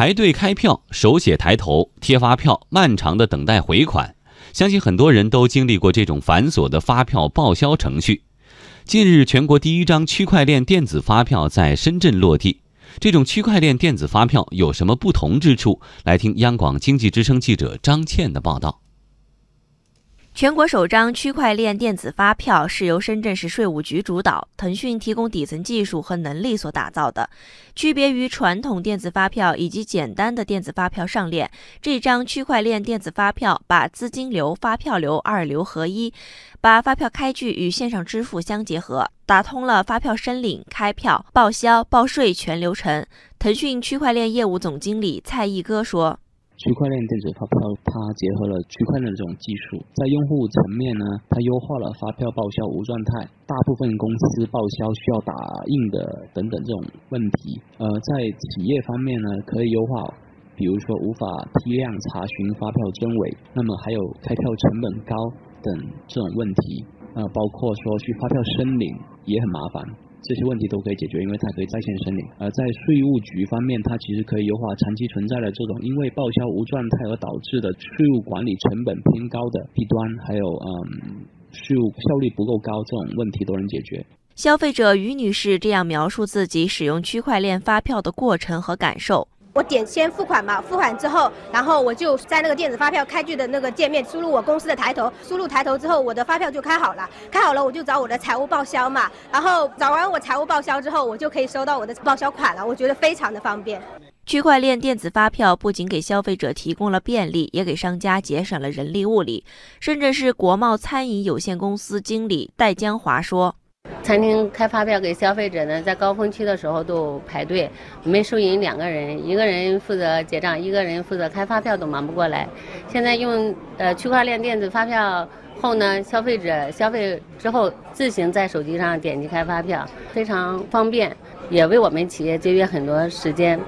排队开票、手写抬头、贴发票、漫长的等待回款，相信很多人都经历过这种繁琐的发票报销程序。近日，全国第一张区块链电子发票在深圳落地。这种区块链电子发票有什么不同之处？来听央广经济之声记者张倩的报道。全国首张区块链电子发票是由深圳市税务局主导，腾讯提供底层技术和能力所打造的。区别于传统电子发票以及简单的电子发票上链，这张区块链电子发票把资金流、发票流二流合一，把发票开具与线上支付相结合，打通了发票申领、开票、报销、报税全流程。腾讯区块链业务总经理蔡毅哥说。区块链电子发票，它结合了区块链这种技术，在用户层面呢，它优化了发票报销无状态，大部分公司报销需要打印的等等这种问题。呃，在企业方面呢，可以优化，比如说无法批量查询发票真伪，那么还有开票成本高等这种问题。呃，包括说去发票申领也很麻烦。这些问题都可以解决，因为它可以在线申领。而在税务局方面，它其实可以优化长期存在的这种因为报销无状态而导致的税务管理成本偏高的弊端，还有嗯税务效率不够高这种问题都能解决。消费者于女士这样描述自己使用区块链发票的过程和感受。我点先付款嘛，付款之后，然后我就在那个电子发票开具的那个界面输入我公司的抬头，输入抬头之后，我的发票就开好了，开好了我就找我的财务报销嘛，然后找完我财务报销之后，我就可以收到我的报销款了，我觉得非常的方便。区块链电子发票不仅给消费者提供了便利，也给商家节省了人力物力。深圳市国贸餐饮有限公司经理戴江华说。餐厅开发票给消费者呢，在高峰期的时候都排队，我们收银两个人，一个人负责结账，一个人负责开发票都忙不过来。现在用呃区块链电子发票后呢，消费者消费之后自行在手机上点击开发票，非常方便，也为我们企业节约很多时间。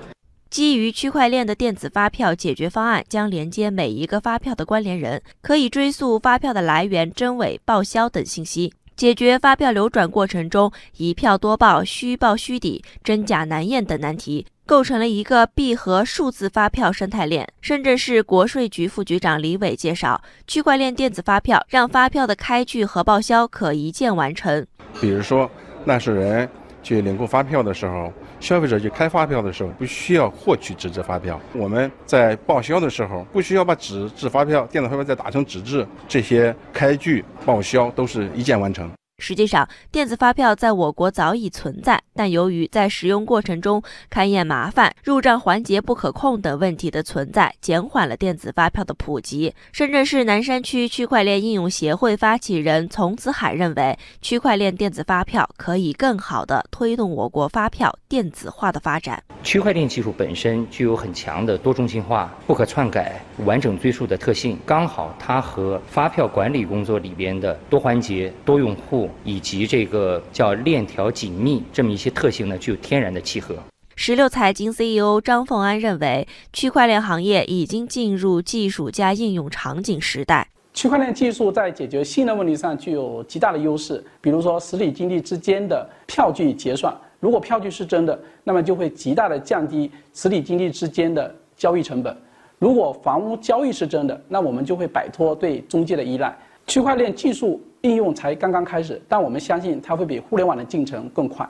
基于区块链的电子发票解决方案将连接每一个发票的关联人，可以追溯发票的来源、真伪、报销等信息。解决发票流转过程中一票多报、虚报虚抵、真假难验等难题，构成了一个闭合数字发票生态链。深圳市国税局副局长李伟介绍，区块链电子发票让发票的开具和报销可一键完成。比如说，纳税人去领购发票的时候，消费者去开发票的时候，不需要获取纸质发票；我们在报销的时候，不需要把纸质发票、电子发票再打成纸质，这些开具、报销都是一键完成。实际上，电子发票在我国早已存在，但由于在使用过程中勘验麻烦、入账环节不可控等问题的存在，减缓了电子发票的普及。深圳市南山区区块链应用协会发起人丛子海认为，区块链电子发票可以更好地推动我国发票电子化的发展。区块链技术本身具有很强的多中心化、不可篡改、完整追溯的特性，刚好它和发票管理工作里边的多环节、多用户。以及这个叫链条紧密这么一些特性呢，具有天然的契合。十六财经 CEO 张凤安认为，区块链行业已经进入技术加应用场景时代。区块链技术在解决信任问题上具有极大的优势。比如说，实体经济之间的票据结算，如果票据是真的，那么就会极大的降低实体经济之间的交易成本；如果房屋交易是真的，那我们就会摆脱对中介的依赖。区块链技术。应用才刚刚开始，但我们相信它会比互联网的进程更快。